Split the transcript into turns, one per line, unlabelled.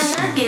wonder